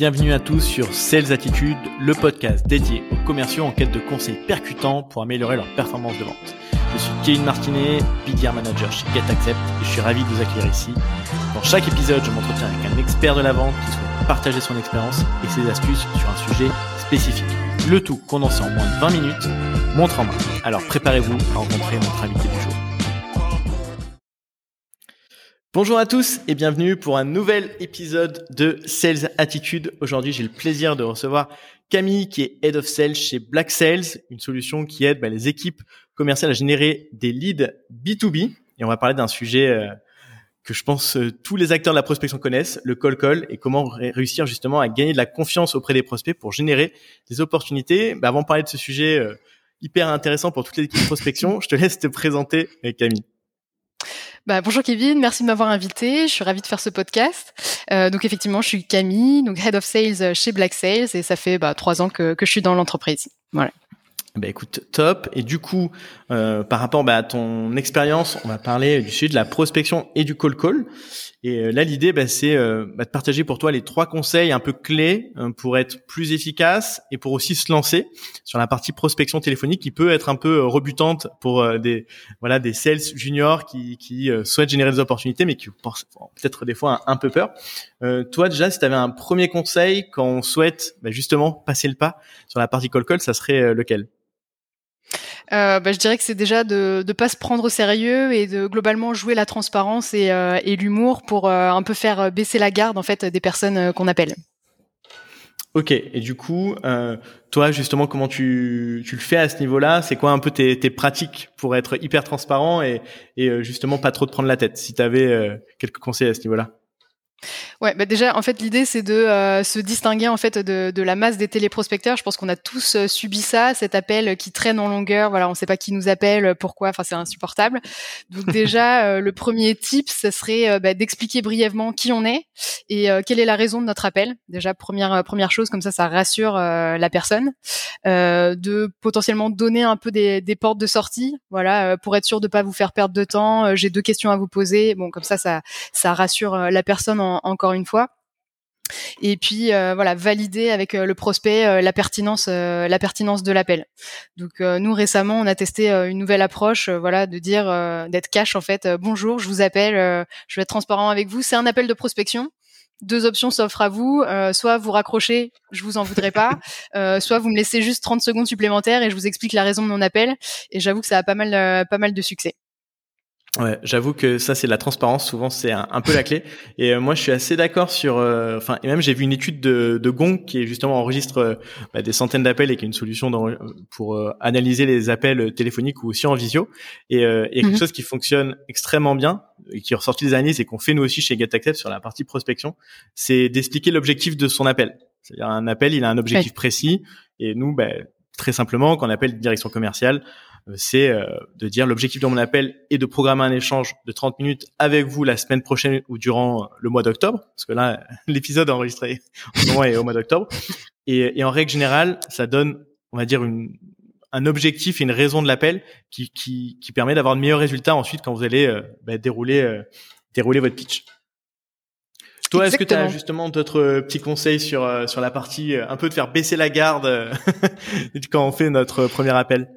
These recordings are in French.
Bienvenue à tous sur Sales Attitude, le podcast dédié aux commerciaux en quête de conseils percutants pour améliorer leur performance de vente. Je suis Kevin Martinet, BDR Manager chez GetAccept et je suis ravi de vous accueillir ici. Dans chaque épisode, je m'entretiens avec un expert de la vente qui souhaite partager son expérience et ses astuces sur un sujet spécifique. Le tout condensé en moins de 20 minutes, montre en main. Alors préparez-vous à rencontrer notre invité du Bonjour à tous et bienvenue pour un nouvel épisode de Sales Attitude. Aujourd'hui, j'ai le plaisir de recevoir Camille qui est Head of Sales chez Black Sales, une solution qui aide bah, les équipes commerciales à générer des leads B2B. Et on va parler d'un sujet euh, que je pense euh, tous les acteurs de la prospection connaissent, le call call et comment réussir justement à gagner de la confiance auprès des prospects pour générer des opportunités. Bah, avant de parler de ce sujet euh, hyper intéressant pour toutes les équipes de prospection, je te laisse te présenter Camille. Bah, bonjour Kevin, merci de m'avoir invité. Je suis ravie de faire ce podcast. Euh, donc effectivement, je suis Camille, donc Head of Sales chez Black Sales, et ça fait bah, trois ans que, je suis dans l'entreprise. Bah écoute, top. Et du coup, euh, par rapport bah, à ton expérience, on va parler du sujet de la prospection et du call call. Et euh, là, l'idée, bah, c'est euh, bah, de partager pour toi les trois conseils un peu clés euh, pour être plus efficace et pour aussi se lancer sur la partie prospection téléphonique qui peut être un peu rebutante pour des voilà des sales juniors qui, qui souhaitent générer des opportunités mais qui peut-être des fois un, un peu peur. toi, déjà, si tu avais un premier conseil quand on souhaite bah, justement passer le pas sur la partie call call, ça serait lequel? Euh, bah, je dirais que c'est déjà de ne pas se prendre au sérieux et de globalement jouer la transparence et, euh, et l'humour pour euh, un peu faire baisser la garde en fait des personnes euh, qu'on appelle. Ok, et du coup, euh, toi justement, comment tu, tu le fais à ce niveau-là? C'est quoi un peu tes, tes pratiques pour être hyper transparent et, et justement pas trop te prendre la tête? Si tu avais quelques conseils à ce niveau-là Ouais, bah déjà, en fait, l'idée c'est de euh, se distinguer en fait de, de, la masse des téléprospecteurs. Je pense qu'on a tous euh, subi ça, cet appel qui traîne en longueur. Voilà, on ne sait pas qui nous appelle, pourquoi. Enfin, c'est insupportable. Donc déjà, euh, le premier tip, ce serait bah, d'expliquer brièvement qui on est et quelle est la raison de notre appel. Déjà, première première chose, comme ça, ça rassure la personne. de potentiellement donner un peu des, des portes de sortie. Voilà, pour être sûr de pas vous faire perdre de temps. J'ai deux questions à vous poser. Bon, comme ça, ça ça rassure la personne en, encore une fois et puis euh, voilà valider avec euh, le prospect euh, la pertinence la pertinence de l'appel. Donc nous récemment on a testé une nouvelle approche voilà de dire d'être cash en fait bonjour je vous appelle je vais être transparent avec vous c'est un appel de prospection deux options s'offrent à vous soit vous raccrochez je vous en voudrais pas soit vous me laissez juste 30 secondes supplémentaires et je vous explique la raison de mon appel et j'avoue que ça a pas mal pas mal de succès. Ouais, j'avoue que ça c'est la transparence. Souvent c'est un, peu la clé. Et euh, moi je suis assez d'accord sur. Euh, enfin et même j'ai vu une étude de, de Gong qui est justement enregistre euh, bah, des centaines d'appels et qui est une solution pour analyser les appels téléphoniques ou aussi en visio. Et il y a quelque mhm. chose qui fonctionne extrêmement bien et qui est ressorti des analyses et qu'on fait nous aussi chez GetAccept sur la partie prospection, c'est d'expliquer l'objectif de son appel. C'est-à-dire un appel, il a un objectif précis et nous, bah, très simplement, quand on appelle direction commerciale, euh, c'est euh, de dire l'objectif de mon appel est de programmer un échange de 30 minutes avec vous la semaine prochaine ou durant le mois d'octobre, parce que là, l'épisode enregistré en ce moment est au mois d'octobre. Et, et, en règle générale, ça donne, on va dire, une, un objectif et une raison de l'appel qui, qui, qui permet d'avoir de meilleurs résultats ensuite quand vous allez euh, bah, dérouler, dérouler votre pitch. Toi, est-ce que tu as justement d'autres petits conseils sur sur la partie un peu de faire baisser la garde quand on fait notre premier appel?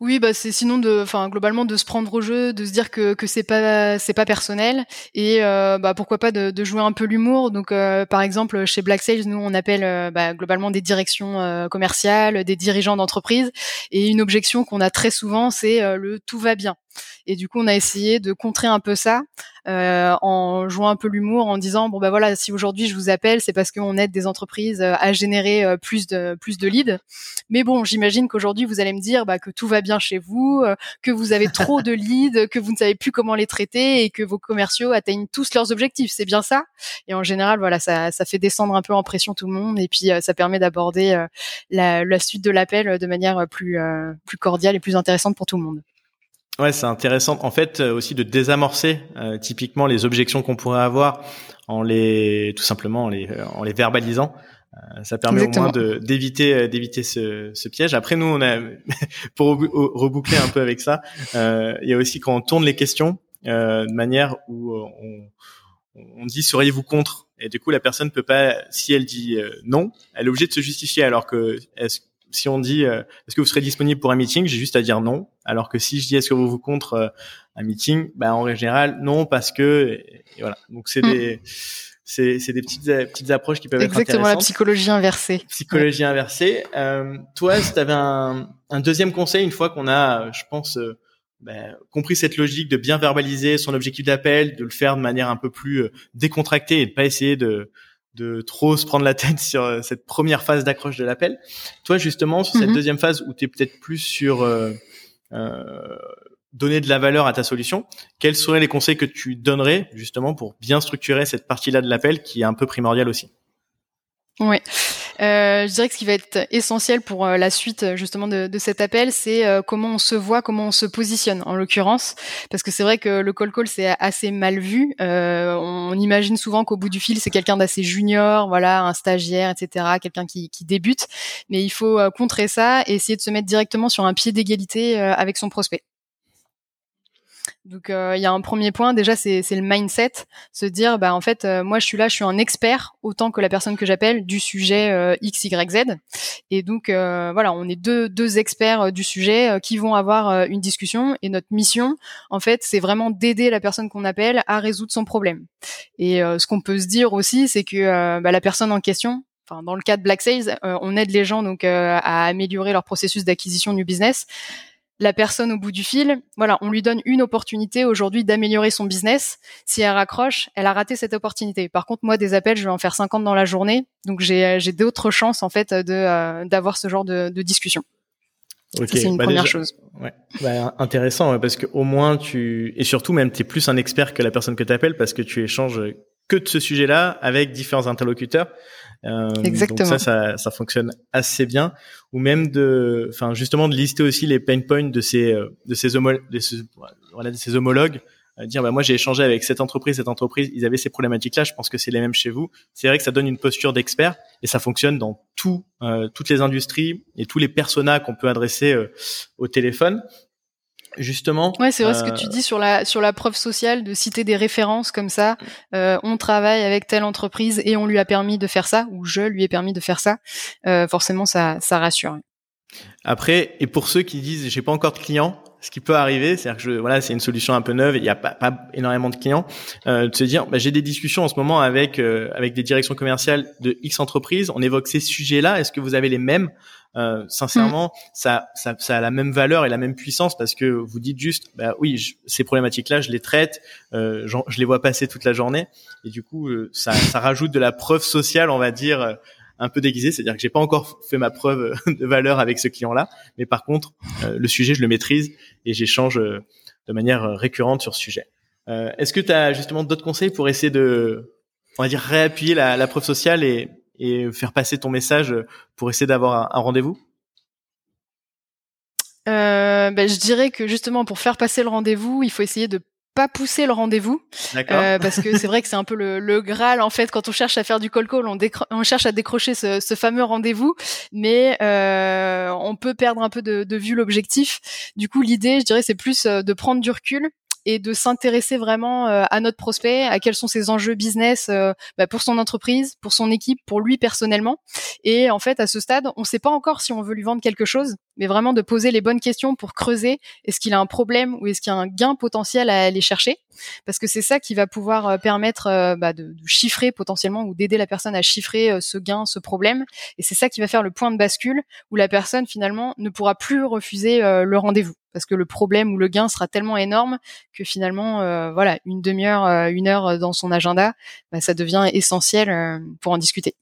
Oui, bah c'est sinon de, enfin globalement de se prendre au jeu, de se dire que que c'est pas c'est pas personnel et euh, bah pourquoi pas de, jouer un peu l'humour. Donc euh, par exemple chez Black Sales, nous on appelle euh, bah, globalement des directions commerciales, des dirigeants d'entreprise et une objection qu'on a très souvent c'est le tout va bien. Et du coup, on a essayé de contrer un peu ça euh, en jouant un peu l'humour, en disant bon ben voilà, si aujourd'hui je vous appelle, c'est parce qu'on aide des entreprises euh, à générer euh, plus de plus de leads. Mais bon, j'imagine qu'aujourd'hui vous allez me dire bah, que tout va bien chez vous, que vous avez trop de leads, que vous ne savez plus comment les traiter et que vos commerciaux atteignent tous leurs objectifs. C'est bien ça? Et en général, voilà, ça, ça fait descendre un peu en pression tout le monde et puis ça permet d'aborder la, la, suite de l'appel de manière plus plus cordiale et plus intéressante pour tout le monde. Ouais, c'est intéressant. En fait, euh, aussi de désamorcer euh, typiquement les objections qu'on pourrait avoir en les tout simplement en les, euh, en les verbalisant. ça permet au moins d'éviter d'éviter ce, ce, piège. Après, nous, on a pour reboucler un peu avec ça, il y a aussi quand on tourne les questions de manière où on, on dit seriez-vous contre? Et du coup, la personne peut pas, si elle dit non, elle est obligée de se justifier. Alors que est-ce si on dit est-ce que vous serez disponible pour un meeting, j'ai juste à dire non. Alors que si je dis est-ce que vous vous contre un meeting, bah en général non parce que et voilà. Donc c'est mm. des c'est c'est des petites petites approches qui peuvent être intéressantes. Exactement la psychologie inversée. Psychologie inversée. Euh, toi, si tu avais un, un deuxième conseil une fois qu'on a, je pense, euh, ben, compris cette logique de bien verbaliser son objectif d'appel, de le faire de manière un peu plus euh, décontractée et de pas essayer de de trop se prendre la tête sur euh, cette première phase d'accroche de l'appel. Toi, justement, sur cette mhm. deuxième phase où tu es peut-être plus sur euh, donner de la valeur à ta solution, quels seraient les conseils que tu donnerais justement pour bien structurer cette partie-là de l'appel qui est un peu primordiale aussi? Oui. Euh, je dirais que ce qui va être essentiel pour euh, la suite justement de, de cet appel, c'est euh, comment on se voit, comment on se positionne en l'occurrence, parce que c'est vrai que le call call c'est assez mal vu. Euh, on imagine souvent qu'au bout du fil c'est quelqu'un d'assez junior, voilà, un stagiaire, etc., quelqu'un qui, qui, débute, mais il faut contrer ça et essayer de se mettre directement sur un pied d'égalité avec son prospect. Donc euh, il y a un premier point. Déjà c'est le mindset, se dire bah en fait euh, moi je suis là, je suis un expert autant que la personne que j'appelle du sujet euh, X Y Z. Et donc voilà on est deux deux experts du sujet qui vont avoir une discussion. Et notre mission en fait c'est vraiment d'aider la personne qu'on appelle à résoudre son problème. Et ce qu'on peut se dire aussi c'est que bah, la personne en question Enfin, dans le cas de Black Sales, on aide les gens donc à améliorer leur processus d'acquisition du business la personne au bout du fil, voilà, on lui donne une opportunité aujourd'hui d'améliorer son business. Si elle raccroche, elle a raté cette opportunité. Par contre, moi, des appels, je vais en faire 50 dans la journée, donc j'ai d'autres chances en fait de euh, d'avoir ce genre de, de discussion. c'est une bah, première chose. Ouais. Bah, intéressant parce que au moins tu et surtout même tu es plus un expert que la personne que tu appelles parce que tu échanges que de ce sujet-là avec différents interlocuteurs. Euh, Exactement. Donc ça, ça, ça, fonctionne assez bien. Ou même de, enfin justement de lister aussi les pain points de ces euh, de ces, de voilà, de ces homologues. Euh, dire bah moi j'ai échangé avec cette entreprise, cette entreprise, ils avaient ces problématiques-là. Je pense que c'est les mêmes chez vous. C'est vrai que ça donne une posture d'expert et ça fonctionne dans tout, euh, toutes les industries et tous les personas qu'on peut adresser au téléphone justement. Ouais, c'est vrai ce que tu euh, dis sur la sur la preuve sociale de citer des références comme ça. Euh, on travaille avec telle entreprise et on lui a permis de faire ça ou je lui ai permis de faire ça. Euh, forcément, ça ça rassure. Après, et pour ceux qui disent j'ai pas encore de clients, ce qui peut arriver, c'est-à-dire que je, voilà, c'est une solution un peu neuve, il n'y a pas, pas, énormément de clients, euh, de se dire, bah, j'ai des discussions en ce moment avec euh, avec des directions commerciales de X entreprises, on évoque ces sujets-là, est-ce que vous avez les mêmes? Euh, Sincèrement, mm. ça, ça, ça, a la même valeur et la même puissance parce que vous dites juste, bah oui, ces problématiques-là, je les traite, euh, je les vois passer toute la journée, et du coup, euh, ça, ça rajoute de la preuve sociale, on va dire un peu déguisé, c'est-à-dire que j'ai pas encore fait ma preuve de valeur avec ce client-là, mais par contre, euh, le sujet, je le maîtrise et j'échange euh, de manière euh, récurrente sur ce sujet. Est-ce que tu as justement d'autres conseils pour essayer de, on va dire, réappuyer la, preuve sociale et, faire passer ton message pour essayer d'avoir un, rendez-vous? Euh, ben, je dirais que justement pour faire passer le rendez-vous, il faut essayer de pas pousser le rendez-vous. Euh, parce que c'est vrai que c'est un peu le, le, graal en fait quand on cherche à faire du call call on, on cherche à décrocher ce, ce fameux rendez-vous. Mais euh, on peut perdre un peu de, de vue l'objectif. Du coup l'idée je dirais c'est plus euh, de prendre du recul et de s'intéresser vraiment euh, à notre prospect, à quels sont ses enjeux business euh, bah, pour son entreprise, pour son équipe, pour lui personnellement. Et en fait, à ce stade, on ne sait pas encore si on veut lui vendre quelque chose, mais vraiment de poser les bonnes questions pour creuser est-ce qu'il a un problème ou est-ce qu'il y a un gain potentiel à aller chercher, parce que c'est ça qui va pouvoir euh, permettre bah, de, de, chiffrer potentiellement ou d'aider la personne à chiffrer ce gain, ce problème. Et c'est ça qui va faire le point de bascule où la personne finalement ne pourra plus refuser le rendez-vous parce que le problème ou le gain sera tellement énorme que finalement, euh, voilà, une demi-heure, euh, une heure dans son agenda, bah, ça devient essentiel euh, pour en discuter.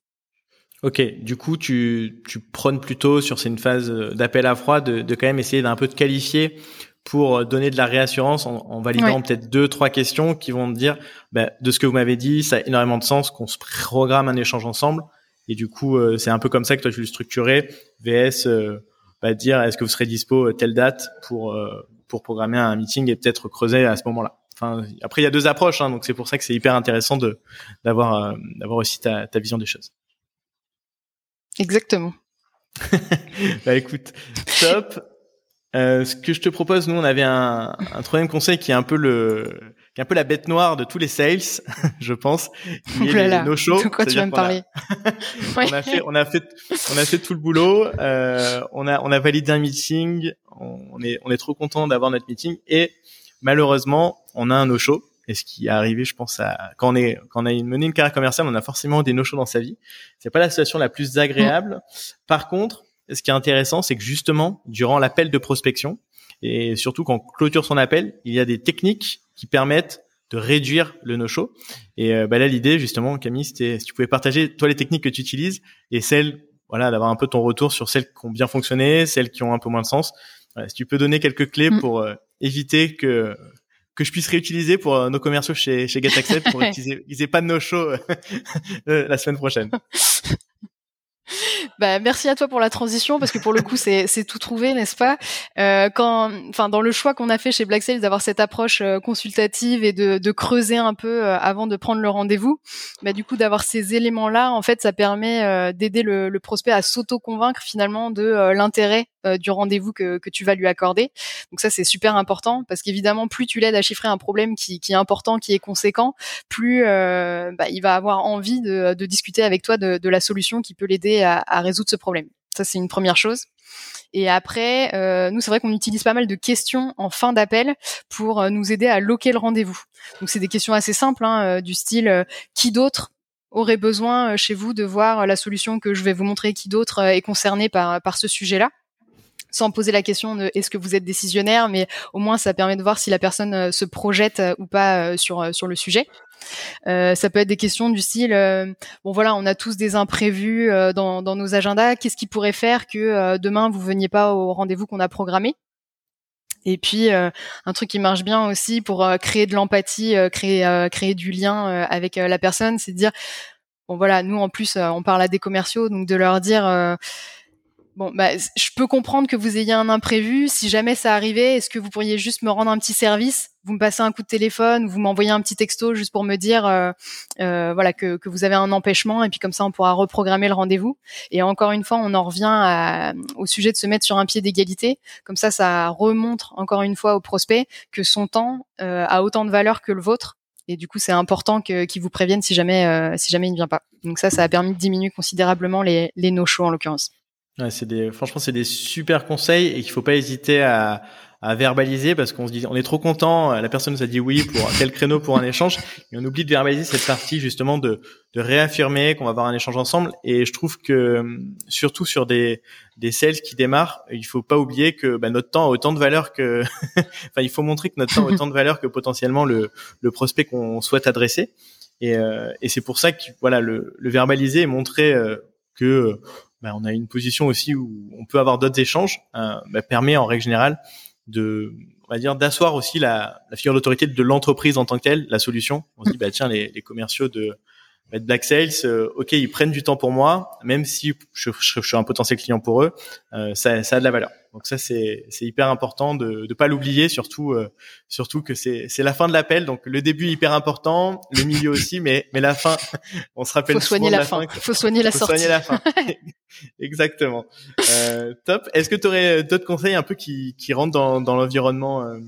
Ok, du coup, tu, tu prônes plutôt sur une phase d'appel à froid de, de quand même essayer d'un peu de qualifier pour donner de la réassurance en, validant peut-être deux, trois questions qui vont te dire bah, de ce que vous m'avez dit, ça a énormément de sens qu'on se programme un échange ensemble. Et du coup, c'est un peu comme ça que toi tu le structurer, VS bah, dire est-ce que vous serez dispo euh, telle date pour euh, pour programmer un meeting et peut-être creuser à ce moment-là. Enfin, après il y a deux approches, hein, donc c'est pour ça que c'est hyper intéressant de d'avoir euh, d'avoir aussi ta, ta vision des choses. Exactement. bah écoute, top. Euh, ce que je te propose, nous, on avait un, un troisième conseil qui est un peu le, qui est un peu la bête noire de tous les sales, je pense. Qui est les, no show. De quoi tu vas me parler On a fait, on a fait, on a fait tout le boulot. Euh, on a, on a validé un meeting. On est, on est trop content d'avoir notre meeting et malheureusement, on a un no show. Et ce qui est arrivé, je pense, à quand on est quand on a mené une carrière commerciale, on a forcément des no shows dans sa vie. C'est pas la situation la plus agréable. Par contre, ce qui est intéressant, c'est que justement, durant l'appel de prospection, et surtout quand on clôture son appel, il y a des techniques qui permettent de réduire le no-show. Et euh, bah là, l'idée, justement, Camille, c'était si tu pouvais partager, toi, les techniques que tu utilises et celles, voilà, d'avoir un peu ton retour sur celles qui ont bien fonctionné, celles qui ont un peu moins de sens. si tu peux donner quelques clés mm. pour euh, éviter que que je puisse réutiliser pour euh, nos commerciaux chez, chez GetAccept pour qu'ils aient, pas de no-show la semaine prochaine. Bah, merci à toi pour la transition parce que pour le coup c'est tout trouvé n'est-ce pas? Euh, quand enfin dans le choix qu'on a fait chez Black Sales d'avoir cette approche euh, consultative et de, de, creuser un peu euh, avant de prendre le rendez-vous bah du coup d'avoir ces éléments là en fait ça permet euh, d'aider le, le, prospect à s'auto convaincre finalement de l'intérêt du rendez-vous que, que tu vas lui accorder. Donc ça c'est super important parce qu'évidemment plus tu l'aides à chiffrer un problème qui, qui, est important qui est conséquent plus bah, il va avoir envie de, de discuter avec toi de, de la solution qui peut l'aider à, à résoudre ce problème. Ça, c'est une première chose. Et après, euh, nous, c'est vrai qu'on utilise pas mal de questions en fin d'appel pour euh, nous aider à loquer le rendez-vous. Donc, c'est des questions assez simples, hein, euh, du style qui d'autre aurait besoin chez vous de voir la solution que je vais vous montrer Qui d'autre est concerné par, par ce sujet-là? Sans poser la question de est-ce que vous êtes décisionnaire, mais au moins ça permet de voir si la personne se projette ou pas sur sur le sujet. Euh, ça peut être des questions du style, euh, bon voilà, on a tous des imprévus euh, dans, dans, nos agendas. Qu'est-ce qui pourrait faire que demain vous veniez pas au rendez-vous qu'on a programmé? Et puis un truc qui marche bien aussi pour créer de l'empathie, créer créer du lien avec la personne, c'est de dire bon voilà, nous en plus on parle à des commerciaux, donc de leur dire Bon, bah, je peux comprendre que vous ayez un imprévu. Si jamais ça arrivait, est-ce que vous pourriez juste me rendre un petit service? Vous me passez un coup de téléphone, vous m'envoyez un petit texto juste pour me dire, euh, euh, voilà, que, que, vous avez un empêchement, et puis comme ça, on pourra reprogrammer le rendez-vous. Et encore une fois, on en revient à, au sujet de se mettre sur un pied d'égalité. Comme ça, ça remontre encore une fois au prospect que son temps euh, a autant de valeur que le vôtre. Et du coup, c'est important qu'il vous prévienne si jamais, euh, si jamais il ne vient pas. Donc ça, ça a permis de diminuer considérablement les, les no-shows en l'occurrence. Ouais, c'est des, franchement, c'est des super conseils et qu'il faut pas hésiter à, à verbaliser parce qu'on se dit, on est trop content, la personne nous a dit oui pour tel créneau pour un échange et on oublie de verbaliser cette partie justement de, de réaffirmer qu'on va avoir un échange ensemble. Et je trouve que surtout sur des, des sales qui démarrent, il faut pas oublier que bah, notre temps a autant de valeur que, enfin, il faut montrer que notre temps a autant de valeur que potentiellement le, le prospect qu'on souhaite adresser. Et, euh, et c'est pour ça que voilà le, le verbaliser et montrer euh, que bah, on a une position aussi où on peut avoir d'autres échanges, euh, bah, permet en règle générale de, on va dire, d'asseoir aussi la, figure d'autorité de l'entreprise en tant que telle, la solution. On se dit, bah tiens, les commerciaux de, bah, Black Sales, euh, ok, ils prennent du temps pour moi, même si je, je, suis un potentiel client pour eux, euh, ça, ça, a de la valeur. Donc ça, c'est hyper important de ne pas l'oublier, surtout euh, surtout que c'est la fin de l'appel. Donc le début est hyper important, le milieu aussi, mais mais la fin, on se rappelle. Faut soigner la, fin. Faut soigner la Faut sortie. Soigner la fin. Exactement. Euh, top. Est-ce que tu aurais d'autres conseils un peu qui qui rentrent dans dans l'environnement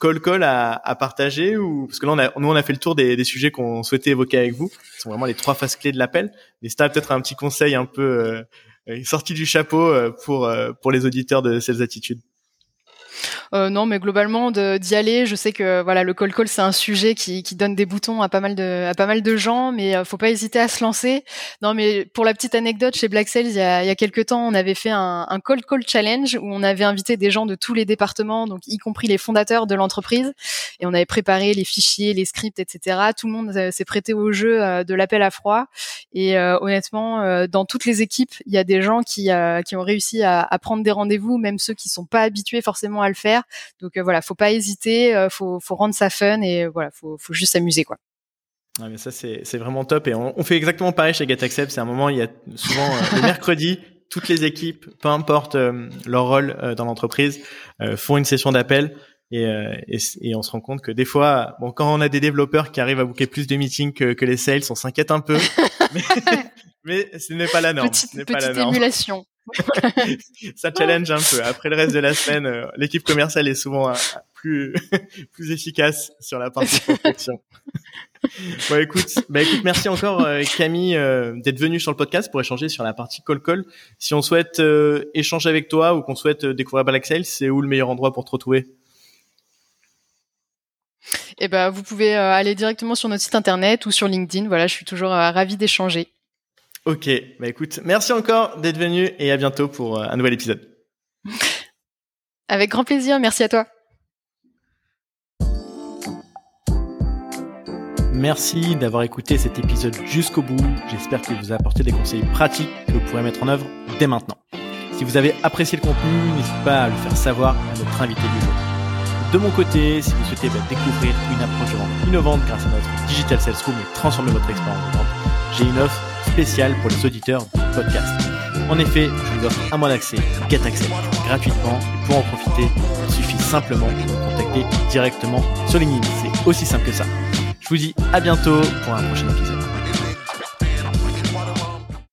call à, à, partager ou parce que là on a, nous on a fait le tour des, des sujets qu'on souhaitait évoquer avec vous, qui sont vraiment les trois phases clés de l'appel. Mais si peut-être un petit conseil un peu euh, sorti du chapeau euh, pour euh, pour les auditeurs de ces attitudes. Euh, non, mais globalement d'y aller. Je sais que voilà, le call call c'est un sujet qui, qui donne des boutons à pas mal de à pas mal de gens, mais euh, faut pas hésiter à se lancer. Non, mais pour la petite anecdote, chez Black Sales, il y a, il y a quelques temps, on avait fait un, un call call challenge où on avait invité des gens de tous les départements, donc y compris les fondateurs de l'entreprise, et on avait préparé les fichiers, les scripts, etc. Tout le monde euh, s'est prêté au jeu de l'appel à froid. Et honnêtement, dans toutes les équipes, il y a des gens qui, qui ont réussi à, à prendre des rendez-vous, même ceux qui sont pas habitués forcément à le faire donc euh, voilà, faut pas hésiter, euh, faut, faut rendre ça fun et voilà, faut, faut juste s'amuser quoi. Ah mais ça c'est vraiment top et on, fait exactement pareil chez GetAccept. C'est un moment il y a souvent euh, le mercredi toutes les équipes, peu importe leur rôle dans l'entreprise, font une session d'appel et, et, et, on se rend compte que des fois, bon, quand on a des développeurs qui arrivent à booker plus de meetings que, que les sales, on s'inquiète un peu. mais, mais, ce n'est pas la norme. Petite, ce petite émulation. ça challenge un peu. Après le reste de la semaine, euh, l'équipe commerciale est souvent euh, plus plus efficace sur la partie prospection. bon, écoute, bah écoute, merci encore euh, Camille d'être venue sur le podcast pour échanger sur la partie call call. Si on souhaite échanger avec toi ou qu'on souhaite découvrir Balaxel, c'est où le meilleur endroit pour te retrouver? Eh ben, vous pouvez aller directement sur notre site internet ou sur LinkedIn. Voilà, je suis toujours ravie d'échanger. Ok, bah écoute, merci encore d'être venu et à bientôt pour euh, un nouvel épisode. Avec grand plaisir, merci à toi. Merci d'avoir écouté cet épisode jusqu'au bout. J'espère qu'il vous a apporté des conseils pratiques que vous pourrez mettre en œuvre dès maintenant. Si vous avez apprécié le contenu, n'hésitez pas à le faire savoir à notre invité du jour. De mon côté, si vous souhaitez bah, découvrir une approche de vente innovante grâce à notre Digital Sales Room et transformer votre expérience de vente, j'ai une offre spéciale pour les auditeurs du podcast. En effet, je vous offre un mois d'accès GetAccess gratuitement et pour en profiter, il suffit simplement de me contacter directement sur LinkedIn. C'est aussi simple que ça. Je vous dis à bientôt pour un prochain épisode.